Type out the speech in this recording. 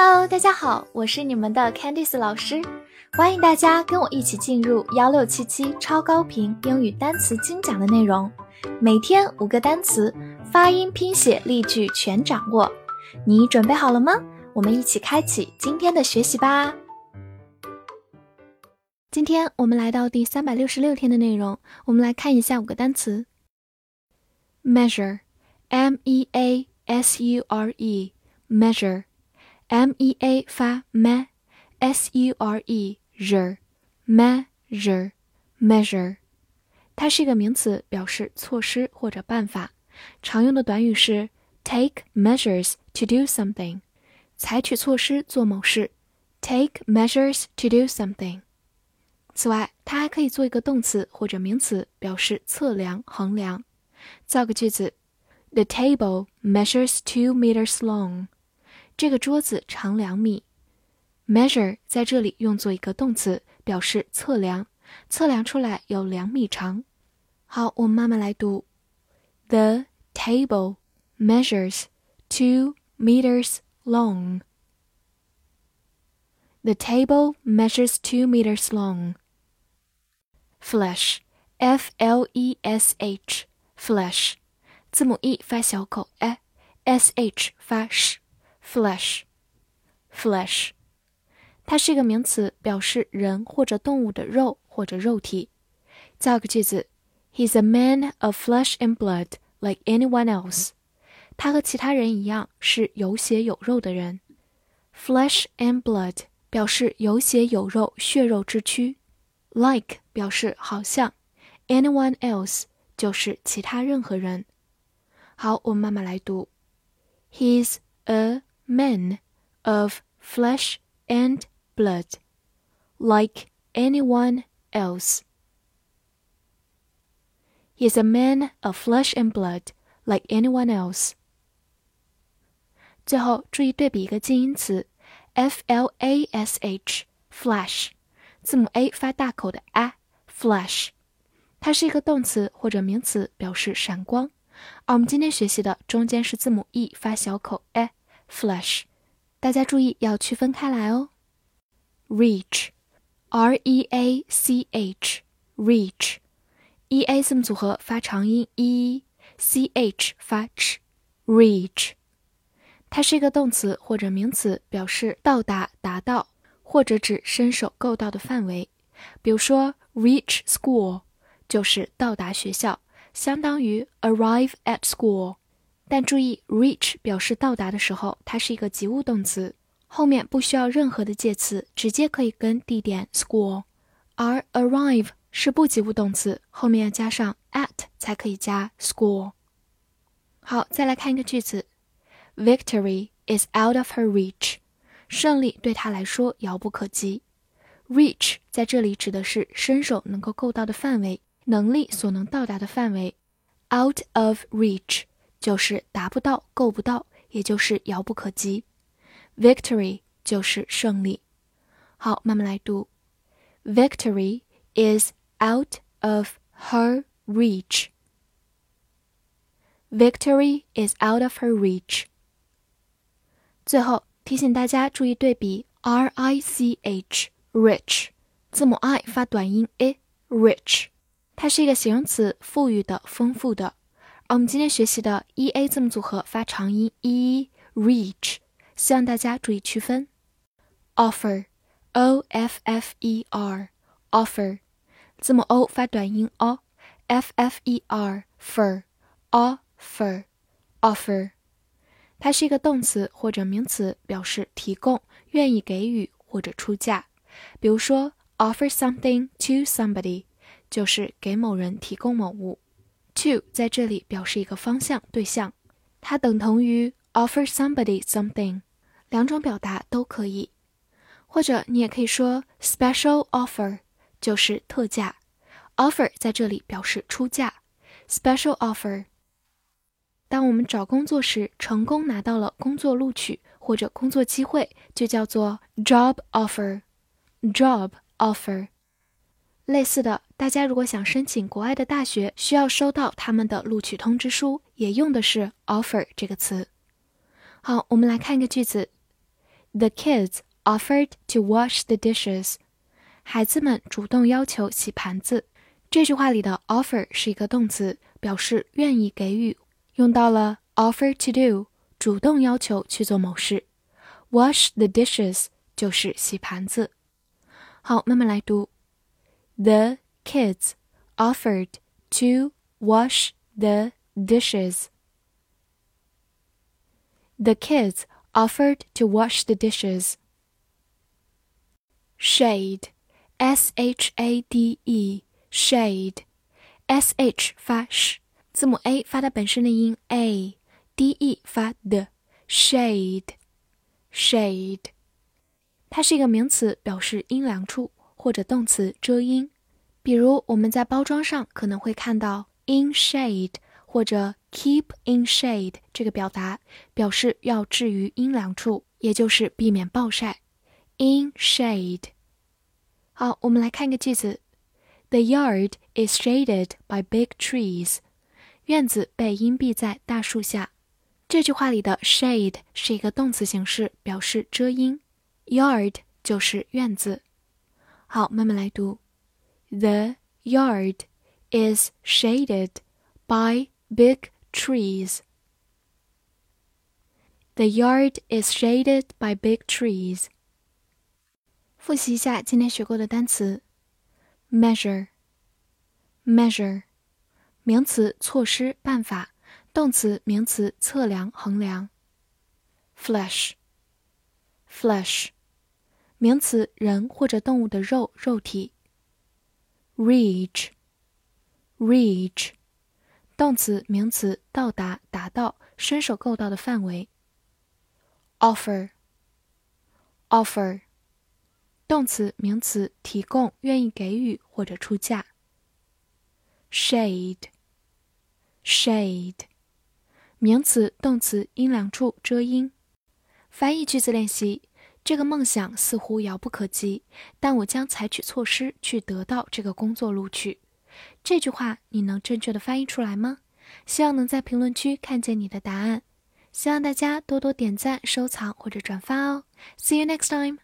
Hello，大家好，我是你们的 Candice 老师，欢迎大家跟我一起进入幺六七七超高频英语单词精讲的内容，每天五个单词，发音、拼写、例句全掌握，你准备好了吗？我们一起开启今天的学习吧。今天我们来到第三百六十六天的内容，我们来看一下五个单词：measure，m e a s u r e，measure。m e a 发 me，s u r e r，measure measure，它是一个名词，表示措施或者办法。常用的短语是 take measures to do something，采取措施做某事。take measures to do something。此外，它还可以做一个动词或者名词，表示测量、衡量。造个句子：The table measures two meters long。 这个桌子长两米。measure 在这里用作一个动词，表示测量，测量出来有两米长。好，我们慢慢来读。The table measures two meters long. The table measures two meters long. Flesh, F-L-E-S-H, flesh，字母 e 发小口，s-h 发 sh。 flesh，flesh，它是一个名词，表示人或者动物的肉或者肉体。造个句子：He's a man of flesh and blood, like anyone else。他和其他人一样是有血有肉的人。Flesh and blood 表示有血有肉、血肉之躯。Like 表示好像。Anyone else 就是其他任何人。好，我们慢慢来读。He's a man of flesh and blood, like anyone else. He is a man of flesh and blood, like anyone else. 最后注意对比一个近音词，f l a s h，flash，字母 a 发大口的 a，flash，它是一个动词或者名词，表示闪光。而我们今天学习的中间是字母 e 发小口 a。 Flash，大家注意要区分开来哦。Reach，R E A C H，Reach，E A 字母组合发长音 e，C H 发 ch，Reach，它是一个动词或者名词，表示到达、达到，或者指伸手够到的范围。比如说，reach school 就是到达学校，相当于 arrive at school。但注意，reach 表示到达的时候，它是一个及物动词，后面不需要任何的介词，直接可以跟地点 school。而 arrive 是不及物动词，后面要加上 at 才可以加 school。好，再来看一个句子：Victory is out of her reach，胜利对她来说遥不可及。reach 在这里指的是伸手能够够到的范围，能力所能到达的范围。out of reach。就是达不到、够不到，也就是遥不可及。Victory 就是胜利。好，慢慢来读。Victory is out of her reach. Victory is out of her reach. 最后提醒大家注意对比，r i c h rich，字母 i 发短音 a，rich，它是一个形容词，富裕的、丰富的。我们今天学习的 e a 字母组合发长音 e，reach，希望大家注意区分。offer，o f f e r，offer，字母 o 发短音 o，f f e r，fur，offer，offer，它是一个动词或者名词，表示提供、愿意给予或者出价。比如说，offer something to somebody，就是给某人提供某物。To 在这里表示一个方向、对象，它等同于 offer somebody something，两种表达都可以。或者你也可以说 special offer，就是特价。offer 在这里表示出价，special offer。当我们找工作时成功拿到了工作录取或者工作机会，就叫做 job offer。job offer。类似的，大家如果想申请国外的大学，需要收到他们的录取通知书，也用的是 offer 这个词。好，我们来看一个句子 The kids offered to wash the dishes. 孩子们主动要求洗盘子。这句话里的 offer 是一个动词，表示愿意给予，用到了 offer to do，主动要求去做某事。Wash the dishes 就是洗盘子。好，慢慢来读。The kids offered to wash the dishes. The kids offered to wash the dishes. Shade, S H A D E, shade, S H 发 sh，字母 a 发它本身的音 a，d e 发的，shade, shade。它是一个名词，表示阴凉处， 或者动词遮阴。比如我们在包装上可能会看到 in shade 或者 keep in shade 这个表达，表示要置于阴凉处，也就是避免暴晒。in shade。好，我们来看一个句子：The yard is shaded by big trees。院子被荫蔽在大树下。这句话里的 shade 是一个动词形式，表示遮阴。Yard 就是院子。好，慢慢来读。The yard is shaded by big trees. The yard is shaded by big trees. 复习一下今天学过的单词：measure，measure，名词，措施、办法；动词、名词，测量、衡量。flesh，flesh。 名词，人或者动物的肉、肉体。reach，reach，动词、名词，到达、达到、伸手够到的范围。offer，offer，动词、名词，提供、愿意给予或者出价。shade，shade，名词、动词，阴凉处，遮阴。翻译句子练习。这个梦想似乎遥不可及，但我将采取措施去得到这个工作录取。这句话你能正确的翻译出来吗？希望能在评论区看见你的答案。希望大家多多点赞、收藏或者转发哦。See you next time.